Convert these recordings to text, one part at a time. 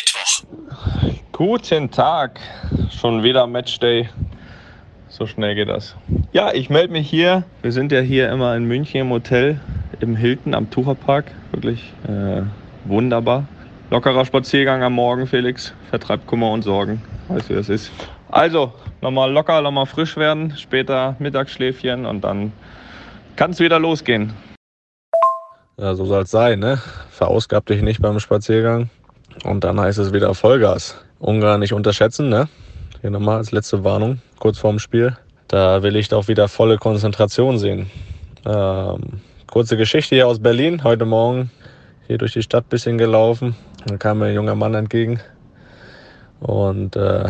Mittwoch. Guten Tag. Schon wieder Matchday. So schnell geht das. Ja, ich melde mich hier. Wir sind ja hier immer in München im Hotel, im Hilton am Tucherpark. Wirklich äh, wunderbar. Lockerer Spaziergang am Morgen, Felix. Vertreibt Kummer und Sorgen. Weißt du, wie das ist. Also, nochmal locker, nochmal frisch werden. Später Mittagsschläfchen und dann kann es wieder losgehen. Ja, so soll es sein, ne? Verausgab dich nicht beim Spaziergang. Und dann heißt es wieder Vollgas. Ungarn nicht unterschätzen, ne? Hier nochmal als letzte Warnung, kurz vorm Spiel. Da will ich doch wieder volle Konzentration sehen. Ähm, kurze Geschichte hier aus Berlin. Heute Morgen hier durch die Stadt bisschen gelaufen. Da kam mir ein junger Mann entgegen und äh,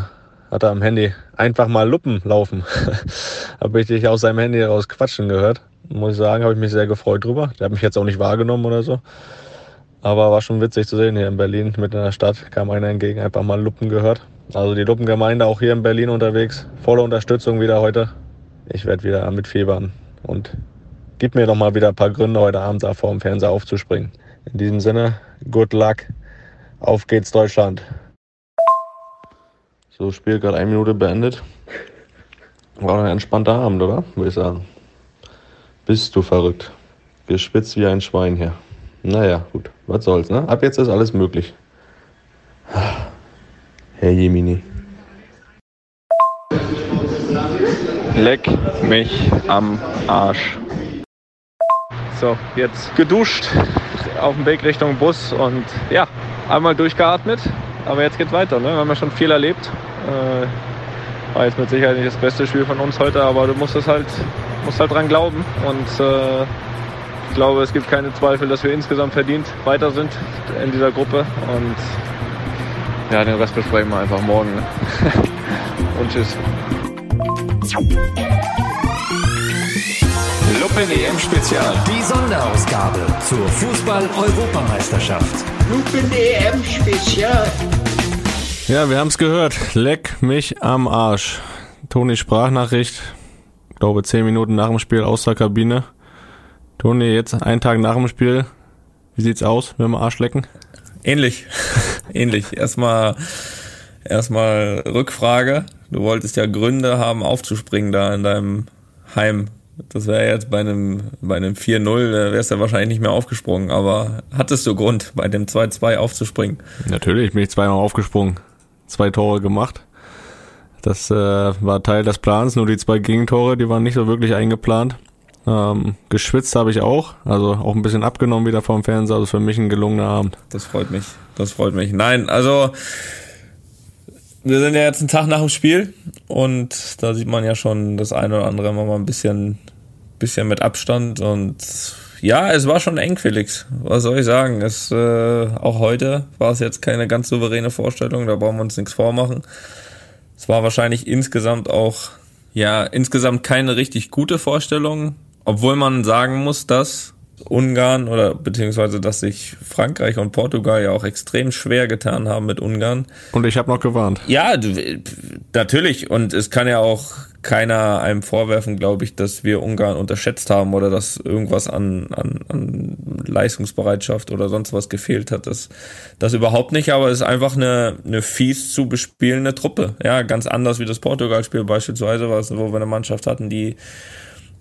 hatte am Handy einfach mal Luppen laufen. habe ich dich aus seinem Handy raus quatschen gehört muss ich sagen, habe ich mich sehr gefreut drüber. Der hat mich jetzt auch nicht wahrgenommen oder so. Aber war schon witzig zu sehen hier in Berlin, mitten in der Stadt, kam einer entgegen, einfach mal Luppen gehört. Also die Luppengemeinde auch hier in Berlin unterwegs, volle Unterstützung wieder heute. Ich werde wieder mitfiebern und gib mir doch mal wieder ein paar Gründe, heute Abend da vor dem Fernseher aufzuspringen. In diesem Sinne, good luck, auf geht's Deutschland. So, Spiel gerade eine Minute beendet. War ein entspannter Abend, oder? Würde ich sagen. Bist du verrückt? Gespitzt wie ein Schwein hier. Naja, gut, was soll's, ne? Ab jetzt ist alles möglich. Herr Jemini. Leck mich am Arsch. So, jetzt geduscht auf dem Weg Richtung Bus und ja, einmal durchgeatmet. Aber jetzt geht weiter. Ne? Wir haben ja schon viel erlebt. Äh, war jetzt mit Sicherheit nicht das beste Spiel von uns heute, aber du musst es halt muss halt dran glauben. Und äh, ich glaube, es gibt keine Zweifel, dass wir insgesamt verdient weiter sind in dieser Gruppe. Und ja, den Rest besprechen wir einfach morgen. Ne? Und tschüss. Lupen EM Spezial. Die Sonderausgabe zur Fußball-Europameisterschaft. Lupen EM Spezial. Ja, wir haben es gehört. Leck mich am Arsch. Toni Sprachnachricht glaube, zehn Minuten nach dem Spiel aus der Kabine. Toni, jetzt einen Tag nach dem Spiel, wie sieht's aus mit dem Arschlecken? Ähnlich, ähnlich. Erstmal, erstmal Rückfrage. Du wolltest ja Gründe haben, aufzuspringen da in deinem Heim. Das wäre jetzt bei einem, bei einem 4-0, da wärst du wahrscheinlich nicht mehr aufgesprungen. Aber hattest du Grund, bei dem 2-2 aufzuspringen? Natürlich bin ich zweimal aufgesprungen. Zwei Tore gemacht. Das äh, war Teil des Plans, nur die zwei Gegentore, die waren nicht so wirklich eingeplant. Ähm, geschwitzt habe ich auch, also auch ein bisschen abgenommen wieder vom Fernseher, also für mich ein gelungener Abend. Das freut mich, das freut mich. Nein, also wir sind ja jetzt einen Tag nach dem Spiel und da sieht man ja schon das eine oder andere mal ein bisschen, bisschen mit Abstand und ja, es war schon eng, Felix. Was soll ich sagen? Es, äh, auch heute war es jetzt keine ganz souveräne Vorstellung, da brauchen wir uns nichts vormachen. Es war wahrscheinlich insgesamt auch, ja, insgesamt keine richtig gute Vorstellung, obwohl man sagen muss, dass Ungarn oder beziehungsweise dass sich Frankreich und Portugal ja auch extrem schwer getan haben mit Ungarn. Und ich habe noch gewarnt. Ja, natürlich. Und es kann ja auch keiner einem vorwerfen, glaube ich, dass wir Ungarn unterschätzt haben oder dass irgendwas an, an, an Leistungsbereitschaft oder sonst was gefehlt hat. Das, das überhaupt nicht, aber es ist einfach eine, eine fies zu bespielende Truppe. Ja, ganz anders wie das Portugal-Spiel beispielsweise, wo wir eine Mannschaft hatten, die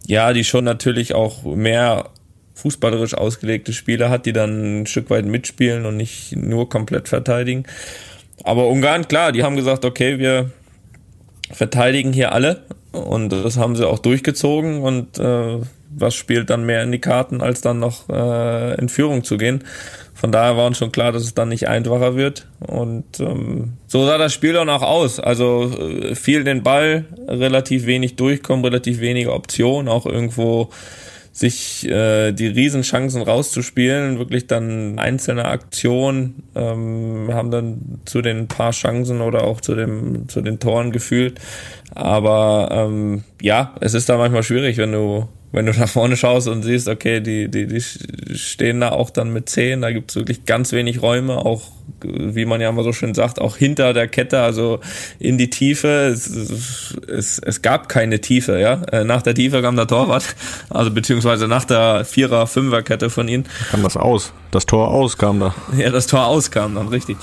ja, die schon natürlich auch mehr fußballerisch ausgelegte Spieler hat, die dann ein Stück weit mitspielen und nicht nur komplett verteidigen. Aber Ungarn, klar, die haben gesagt, okay, wir verteidigen hier alle und das haben sie auch durchgezogen und äh, was spielt dann mehr in die Karten, als dann noch äh, in Führung zu gehen. Von daher war uns schon klar, dass es dann nicht einfacher wird. Und ähm, so sah das Spiel dann auch aus. Also äh, viel den Ball, relativ wenig durchkommen, relativ wenige Optionen, auch irgendwo sich äh, die Riesenchancen rauszuspielen, wirklich dann einzelne Aktionen ähm, haben dann zu den paar Chancen oder auch zu dem zu den Toren gefühlt. Aber ähm, ja, es ist da manchmal schwierig, wenn du wenn du nach vorne schaust und siehst, okay, die, die, die stehen da auch dann mit zehn, da gibt es wirklich ganz wenig Räume, auch wie man ja immer so schön sagt, auch hinter der Kette, also in die Tiefe. Es, es, es gab keine Tiefe, ja. Äh, nach der Tiefe kam der Torwart, also beziehungsweise nach der Vierer-, Fünfer-Kette von ihnen. Kam das aus? Das Tor aus kam da. Ja, das Tor aus kam dann, richtig.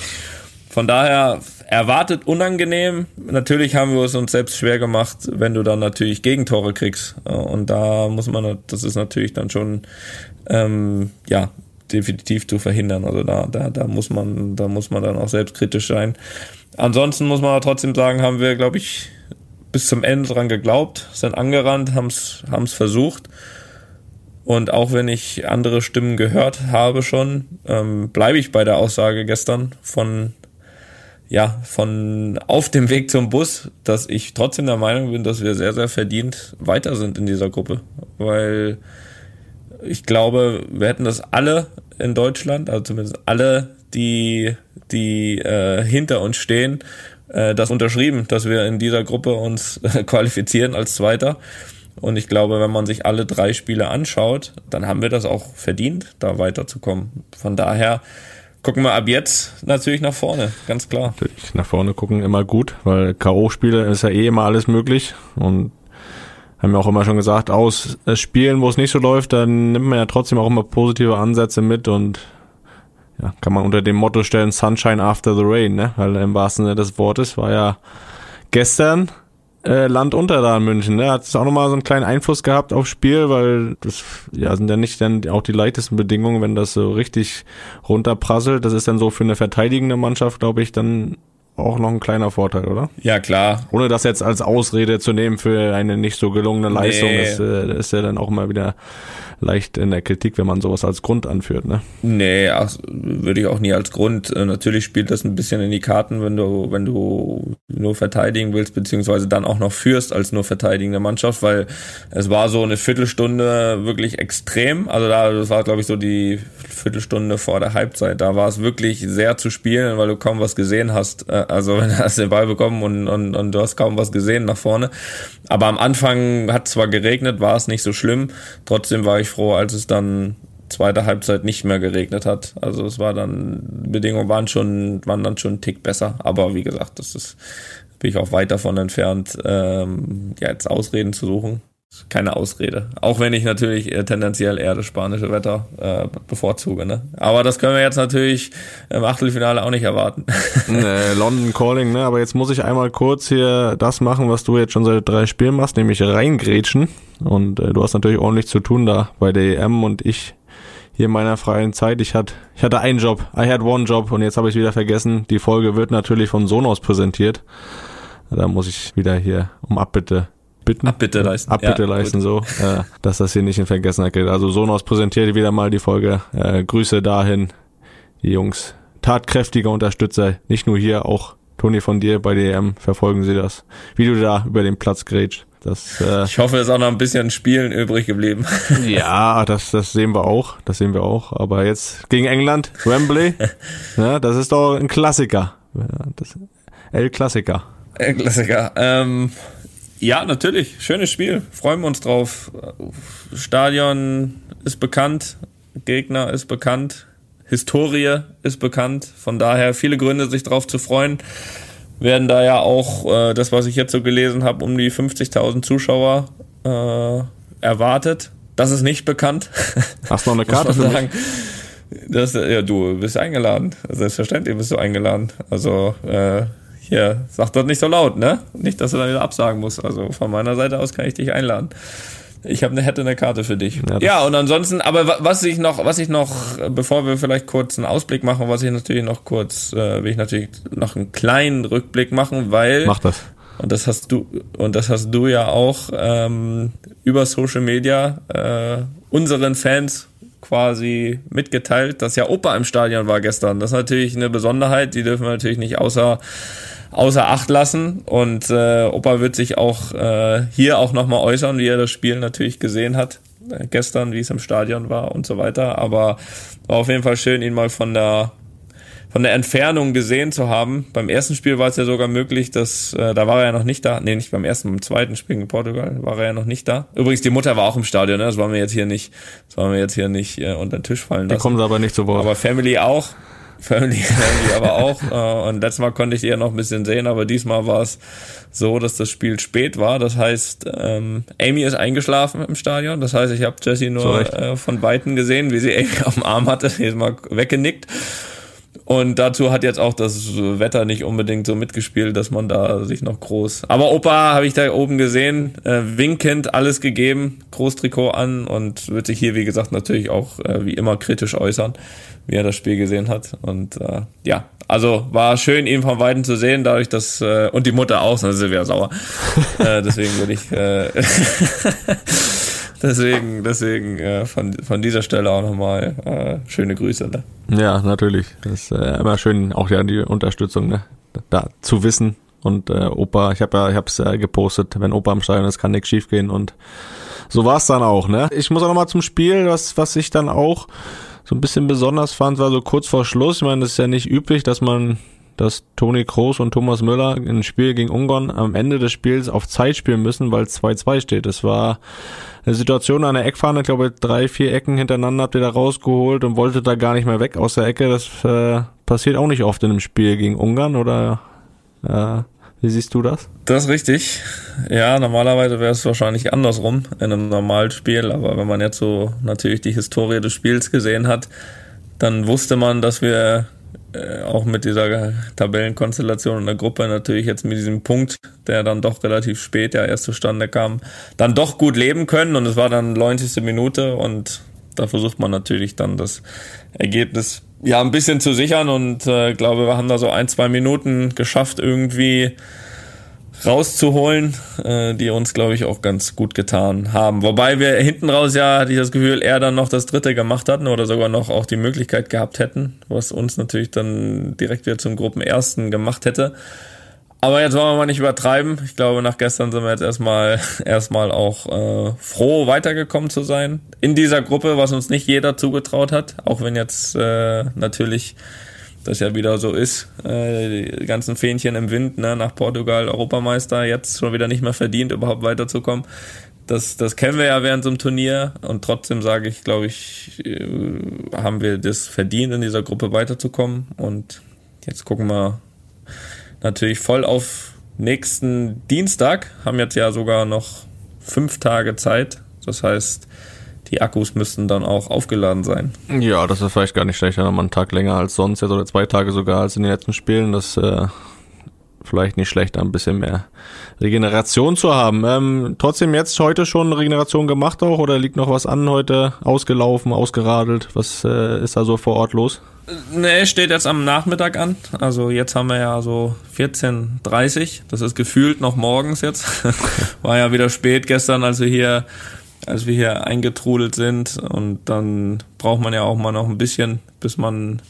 von daher erwartet unangenehm. Natürlich haben wir es uns selbst schwer gemacht, wenn du dann natürlich Gegentore kriegst. Äh, und da muss man, das ist natürlich dann schon, ähm, ja, definitiv zu verhindern. Also da, da, da muss man, da muss man dann auch selbstkritisch sein. Ansonsten muss man aber trotzdem sagen, haben wir, glaube ich, bis zum Ende dran geglaubt, sind angerannt, haben es versucht. Und auch wenn ich andere Stimmen gehört habe schon, ähm, bleibe ich bei der Aussage gestern von ja, von auf dem Weg zum Bus, dass ich trotzdem der Meinung bin, dass wir sehr, sehr verdient weiter sind in dieser Gruppe. Weil ich glaube, wir hätten das alle in Deutschland, also zumindest alle, die, die äh, hinter uns stehen, äh, das unterschrieben, dass wir in dieser Gruppe uns qualifizieren als Zweiter. Und ich glaube, wenn man sich alle drei Spiele anschaut, dann haben wir das auch verdient, da weiterzukommen. Von daher gucken wir ab jetzt natürlich nach vorne, ganz klar. Natürlich nach vorne gucken immer gut, weil K.O.-Spiele ist ja eh immer alles möglich. Und haben wir auch immer schon gesagt, aus Spielen, wo es nicht so läuft, dann nimmt man ja trotzdem auch immer positive Ansätze mit und ja, kann man unter dem Motto stellen, Sunshine after the rain, ne? Weil im wahrsten Sinne des Wortes war ja gestern äh, Land unter da in München, ne? Hat es auch nochmal so einen kleinen Einfluss gehabt aufs Spiel, weil das ja sind ja nicht dann auch die leichtesten Bedingungen, wenn das so richtig runterprasselt. Das ist dann so für eine verteidigende Mannschaft, glaube ich, dann auch noch ein kleiner Vorteil, oder? Ja, klar. Ohne das jetzt als Ausrede zu nehmen für eine nicht so gelungene Leistung, nee. ist, äh, ist ja dann auch mal wieder leicht in der Kritik, wenn man sowas als Grund anführt, ne? Nee, ach, würde ich auch nie als Grund. Äh, natürlich spielt das ein bisschen in die Karten, wenn du, wenn du nur verteidigen willst, beziehungsweise dann auch noch führst als nur verteidigende Mannschaft, weil es war so eine Viertelstunde wirklich extrem. Also da, das war, glaube ich, so die Viertelstunde vor der Halbzeit. Da war es wirklich sehr zu spielen, weil du kaum was gesehen hast. Also wenn du hast den Ball bekommen und, und, und du hast kaum was gesehen nach vorne. Aber am Anfang hat zwar geregnet, war es nicht so schlimm. Trotzdem war ich froh, als es dann zweite Halbzeit nicht mehr geregnet hat. Also es war dann, Bedingungen waren schon, waren dann schon einen Tick besser. Aber wie gesagt, das ist, bin ich auch weit davon entfernt, ähm, ja, jetzt Ausreden zu suchen keine Ausrede. Auch wenn ich natürlich äh, tendenziell eher das spanische Wetter äh, bevorzuge. Ne? Aber das können wir jetzt natürlich im Achtelfinale auch nicht erwarten. nee, London Calling, ne? Aber jetzt muss ich einmal kurz hier das machen, was du jetzt schon seit drei Spielen machst, nämlich reingrätschen. Und äh, du hast natürlich ordentlich zu tun da bei der EM und ich hier in meiner freien Zeit. Ich hatte, ich hatte einen Job, I had one job und jetzt habe ich wieder vergessen. Die Folge wird natürlich von Sonos präsentiert. Da muss ich wieder hier um Abbitte bitten. Abbitte leisten. Abbitte ja, leisten, gut. so, äh, dass das hier nicht in Vergessenheit geht. Also Sonos präsentiert wieder mal die Folge. Äh, Grüße dahin, die Jungs. Tatkräftiger Unterstützer, nicht nur hier, auch Toni von dir bei DM, verfolgen Sie das. Wie du da über den Platz grätscht. Das, äh, ich hoffe, es ist auch noch ein bisschen Spielen übrig geblieben. ja, das, das sehen wir auch. Das sehen wir auch. Aber jetzt gegen England, Wembley, ja, das ist doch ein Klassiker. Ja, das, El Klassiker. El Klassiker. Ähm, ja, natürlich. Schönes Spiel. Freuen wir uns drauf. Stadion ist bekannt. Gegner ist bekannt. Historie ist bekannt. Von daher viele Gründe, sich drauf zu freuen. Werden da ja auch, äh, das, was ich jetzt so gelesen habe, um die 50.000 Zuschauer äh, erwartet. Das ist nicht bekannt. Hast du noch eine Karte für sagen. Das, ja, du bist eingeladen. Selbstverständlich bist du eingeladen. Also, äh, hier, sag das nicht so laut, ne? Nicht, dass du dann wieder absagen musst. Also von meiner Seite aus kann ich dich einladen. Ich habe eine hätte eine Karte für dich. Ja, ja, und ansonsten, aber was ich noch, was ich noch, bevor wir vielleicht kurz einen Ausblick machen, was ich natürlich noch kurz, äh, will ich natürlich noch einen kleinen Rückblick machen, weil mach das. Und das hast du und das hast du ja auch ähm, über Social Media äh, unseren Fans quasi mitgeteilt, dass ja Opa im Stadion war gestern. Das ist natürlich eine Besonderheit, die dürfen wir natürlich nicht außer außer Acht lassen. Und äh, Opa wird sich auch äh, hier auch nochmal äußern, wie er das Spiel natürlich gesehen hat. Äh, gestern, wie es im Stadion war und so weiter. Aber war auf jeden Fall schön, ihn mal von der von der Entfernung gesehen zu haben. Beim ersten Spiel war es ja sogar möglich, dass äh, da war er ja noch nicht da. Nee, nicht beim ersten, beim zweiten Spiel in Portugal war er ja noch nicht da. Übrigens, die Mutter war auch im Stadion, ne? Das wollen wir jetzt hier nicht, das wollen wir jetzt hier nicht äh, unter den Tisch fallen lassen. Die kommen aber nicht zu Wort. Aber Family auch. Family, Family aber auch. Äh, und letztes Mal konnte ich eher noch ein bisschen sehen, aber diesmal war es so, dass das Spiel spät war. Das heißt, ähm, Amy ist eingeschlafen im Stadion. Das heißt, ich habe Jessie nur äh, von Weitem gesehen, wie sie Amy auf dem Arm hatte, jedes Mal weggenickt. Und dazu hat jetzt auch das Wetter nicht unbedingt so mitgespielt, dass man da sich noch groß. Aber Opa habe ich da oben gesehen, äh, winkend alles gegeben, Großtrikot an und wird sich hier, wie gesagt, natürlich auch äh, wie immer kritisch äußern, wie er das Spiel gesehen hat. Und äh, ja, also war schön, ihn von Weitem zu sehen, dadurch, dass äh, und die Mutter auch, dann sind wir sauer. äh, deswegen würde ich. Deswegen, deswegen äh, von, von dieser Stelle auch nochmal äh, schöne Grüße. Ne? Ja, natürlich. Das ist äh, immer schön, auch ja die Unterstützung, ne? da zu wissen. Und äh, Opa, ich habe ja, ich äh, gepostet, wenn Opa am Stadion ist, kann nichts schiefgehen und so war es dann auch. Ne? Ich muss auch nochmal zum Spiel, was was ich dann auch so ein bisschen besonders fand, war so kurz vor Schluss. Ich meine, das ist ja nicht üblich, dass man dass Toni Kroos und Thomas Müller ein Spiel gegen Ungarn am Ende des Spiels auf Zeit spielen müssen, weil 2-2 steht. Es war eine Situation an der Eckfahne, ich glaube drei, vier Ecken hintereinander habt ihr da rausgeholt und wolltet da gar nicht mehr weg aus der Ecke. Das äh, passiert auch nicht oft in einem Spiel gegen Ungarn oder äh, wie siehst du das? Das ist richtig. Ja, normalerweise wäre es wahrscheinlich andersrum in einem normalen Spiel, aber wenn man jetzt so natürlich die Historie des Spiels gesehen hat, dann wusste man, dass wir äh, auch mit dieser Tabellenkonstellation in der Gruppe natürlich jetzt mit diesem Punkt, der dann doch relativ spät ja erst zustande kam, dann doch gut leben können und es war dann 90. Minute und da versucht man natürlich dann das Ergebnis ja ein bisschen zu sichern und äh, glaube, wir haben da so ein, zwei Minuten geschafft irgendwie rauszuholen, äh, die uns, glaube ich, auch ganz gut getan haben. Wobei wir hinten raus ja, hatte ich das Gefühl, eher dann noch das dritte gemacht hatten oder sogar noch auch die Möglichkeit gehabt hätten, was uns natürlich dann direkt wieder zum Gruppenersten gemacht hätte. Aber jetzt wollen wir mal nicht übertreiben. Ich glaube, nach gestern sind wir jetzt erstmal erstmal auch äh, froh, weitergekommen zu sein in dieser Gruppe, was uns nicht jeder zugetraut hat. Auch wenn jetzt äh, natürlich das ja wieder so ist. Äh, die ganzen Fähnchen im Wind, ne, nach Portugal Europameister, jetzt schon wieder nicht mehr verdient, überhaupt weiterzukommen. Das, das kennen wir ja während so einem Turnier und trotzdem sage ich, glaube ich, äh, haben wir das verdient, in dieser Gruppe weiterzukommen. Und jetzt gucken wir natürlich voll auf nächsten Dienstag, haben jetzt ja sogar noch fünf Tage Zeit. Das heißt, die Akkus müssten dann auch aufgeladen sein. Ja, das ist vielleicht gar nicht schlecht, wenn man einen Tag länger als sonst jetzt oder zwei Tage sogar als in den letzten Spielen. Das äh, vielleicht nicht schlecht, ein bisschen mehr Regeneration zu haben. Ähm, trotzdem jetzt heute schon Regeneration gemacht auch oder liegt noch was an heute? Ausgelaufen, ausgeradelt? Was äh, ist da so vor Ort los? Nee, steht jetzt am Nachmittag an. Also jetzt haben wir ja so 14.30 Das ist gefühlt noch morgens jetzt. War ja wieder spät gestern, als wir hier als wir hier eingetrudelt sind. Und dann braucht man ja auch mal noch ein bisschen, bis man,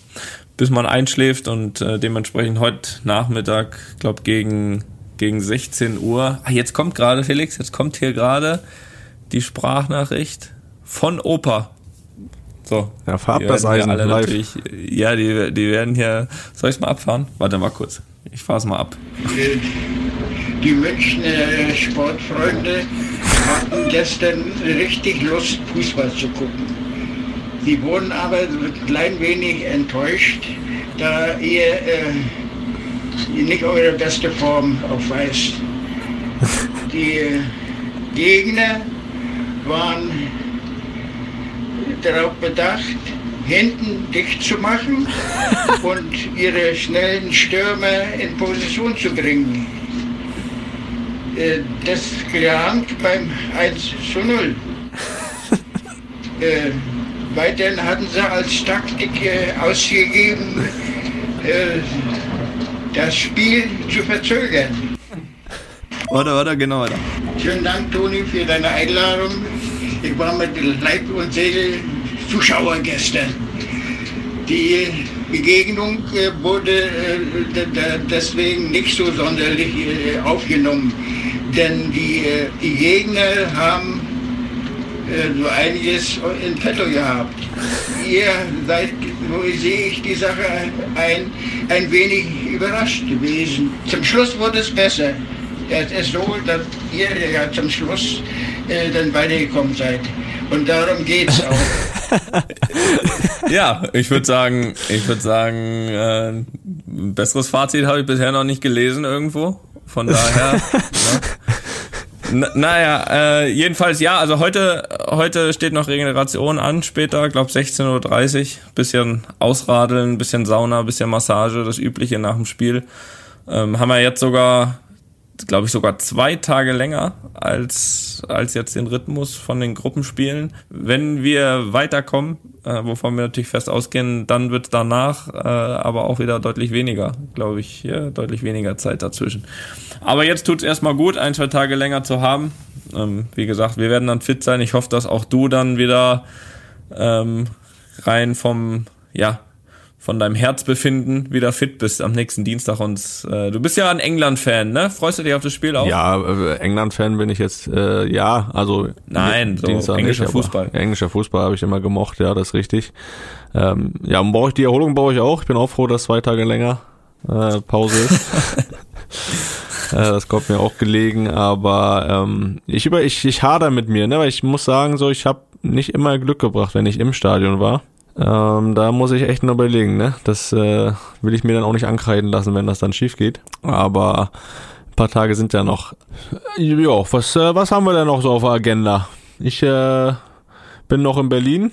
bis man einschläft. Und äh, dementsprechend heute Nachmittag, glaube gegen, gegen 16 Uhr. Ah, jetzt kommt gerade, Felix, jetzt kommt hier gerade die Sprachnachricht von Opa. So. Ja, fahr das Eisen alle live. natürlich. Ja, die, die werden hier. Soll ich mal abfahren? Warte mal kurz. Ich fahr's mal ab. Die Münchner Sportfreunde hatten gestern richtig Lust, Fußball zu gucken. Sie wurden aber ein klein wenig enttäuscht, da ihr äh, nicht eure beste Form aufweist. Die äh, Gegner waren darauf bedacht, hinten dicht zu machen und ihre schnellen Stürmer in Position zu bringen. Äh, das gelang beim 1 zu 0. äh, weiterhin hatten sie als Taktik äh, ausgegeben, äh, das Spiel zu verzögern. Warte, warte, genau, warte. Schönen Dank, Toni, für deine Einladung. Ich war mit Leib und Seele Zuschauer gestern. Die Begegnung äh, wurde deswegen nicht so sonderlich aufgenommen denn die, äh, die Gegner haben äh, so einiges in petto gehabt. Ihr seid, so sehe ich die Sache ein, ein wenig überrascht gewesen. Zum Schluss wurde es besser. Es ist so, dass ihr ja zum Schluss äh, dann weitergekommen seid. Und darum geht es auch. ja, ich würde sagen, ich würde sagen, äh, ein besseres Fazit habe ich bisher noch nicht gelesen irgendwo. Von daher. ne? Naja, äh, jedenfalls ja, also heute, heute steht noch Regeneration an, später, glaub 16.30 Uhr, bisschen ausradeln, bisschen Sauna, bisschen Massage, das Übliche nach dem Spiel. Ähm, haben wir jetzt sogar glaube ich, sogar zwei Tage länger als, als jetzt den Rhythmus von den Gruppenspielen. Wenn wir weiterkommen, äh, wovon wir natürlich fest ausgehen, dann wird danach äh, aber auch wieder deutlich weniger, glaube ich, ja, deutlich weniger Zeit dazwischen. Aber jetzt tut es erstmal gut, ein, zwei Tage länger zu haben. Ähm, wie gesagt, wir werden dann fit sein. Ich hoffe, dass auch du dann wieder ähm, rein vom, ja, von deinem Herzbefinden wieder fit bist am nächsten Dienstag. Und äh, du bist ja ein England-Fan, ne? Freust du dich auf das Spiel auch? Ja, äh, England-Fan bin ich jetzt, äh, ja, also Nein, so Dienstag englischer nicht, Fußball. Englischer Fußball habe ich immer gemocht, ja, das ist richtig. Ähm, ja, und brauche ich die Erholung brauche ich auch. Ich bin auch froh, dass zwei Tage länger äh, Pause ist. äh, das kommt mir auch gelegen, aber ähm, ich über ich ich hader mit mir, ne, weil ich muss sagen, so ich habe nicht immer Glück gebracht, wenn ich im Stadion war. Ähm, da muss ich echt noch überlegen, ne? Das äh, will ich mir dann auch nicht ankreiden lassen, wenn das dann schief geht. Aber ein paar Tage sind ja noch. Ja, was, äh, was haben wir denn noch so auf der Agenda? Ich äh, bin noch in Berlin.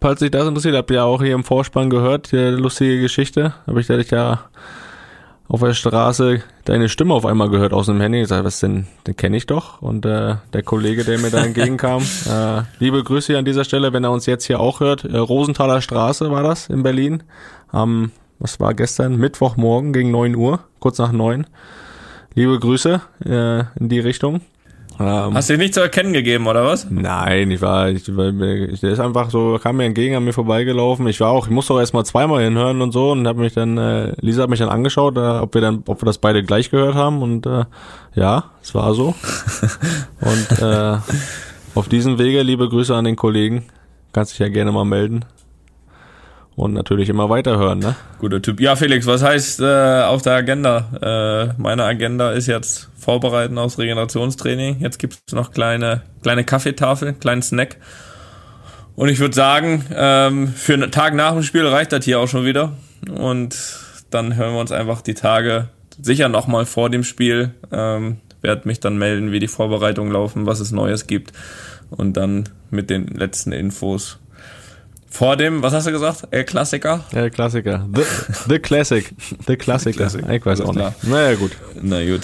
Falls sich das interessiert, habt ihr ja auch hier im Vorspann gehört, die lustige Geschichte. Habe ich dadurch ja auf der Straße deine Stimme auf einmal gehört aus dem Handy. Ich sage, was denn, den kenne ich doch. Und äh, der Kollege, der mir da entgegenkam, äh, liebe Grüße an dieser Stelle, wenn er uns jetzt hier auch hört. Äh, Rosenthaler Straße war das in Berlin. Am, was war gestern? Mittwochmorgen gegen neun Uhr, kurz nach neun. Liebe Grüße äh, in die Richtung. Ähm, Hast du dich nicht zu erkennen gegeben, oder was? Nein, ich war, ich, ich, der ist einfach so, kam mir entgegen, an mir vorbeigelaufen. Ich war auch, ich musste auch erstmal zweimal hinhören und so und habe mich dann, äh, Lisa hat mich dann angeschaut, äh, ob wir dann, ob wir das beide gleich gehört haben und äh, ja, es war so. und äh, auf diesem Wege, liebe Grüße an den Kollegen, kannst dich ja gerne mal melden und natürlich immer weiterhören, ne? Guter Typ. Ja, Felix, was heißt äh, auf der Agenda? Äh, meine Agenda ist jetzt Vorbereiten aufs Regenerationstraining. Jetzt gibt's noch kleine, kleine Kaffeetafel, kleinen Snack. Und ich würde sagen, ähm, für einen Tag nach dem Spiel reicht das hier auch schon wieder. Und dann hören wir uns einfach die Tage sicher nochmal vor dem Spiel. Ähm, werde mich dann melden, wie die Vorbereitungen laufen, was es Neues gibt. Und dann mit den letzten Infos vor dem, was hast du gesagt? El Klassiker? El Klassiker. The, the Classic. The Klassiker. Classic. Ich weiß auch nicht. Naja, gut. Na gut.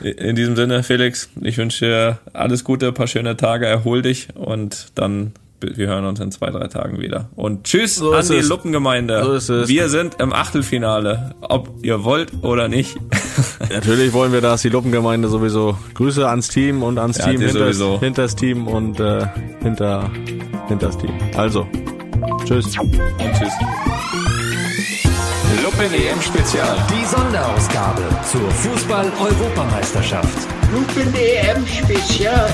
In diesem Sinne, Felix, ich wünsche dir alles Gute, ein paar schöne Tage, erhol dich und dann wir hören uns in zwei, drei Tagen wieder. Und tschüss so an die es. Luppengemeinde. So ist es. Wir sind im Achtelfinale, ob ihr wollt oder nicht. Natürlich wollen wir das, die Luppengemeinde sowieso. Grüße ans Team und ans ja, Team hinter, hinter das Team und äh, hinter, hinter das Team. Also, Tschüss. Und tschüss. Lupen EM Spezial. Die Sonderausgabe zur Fußball-Europameisterschaft. Lupen EM Spezial.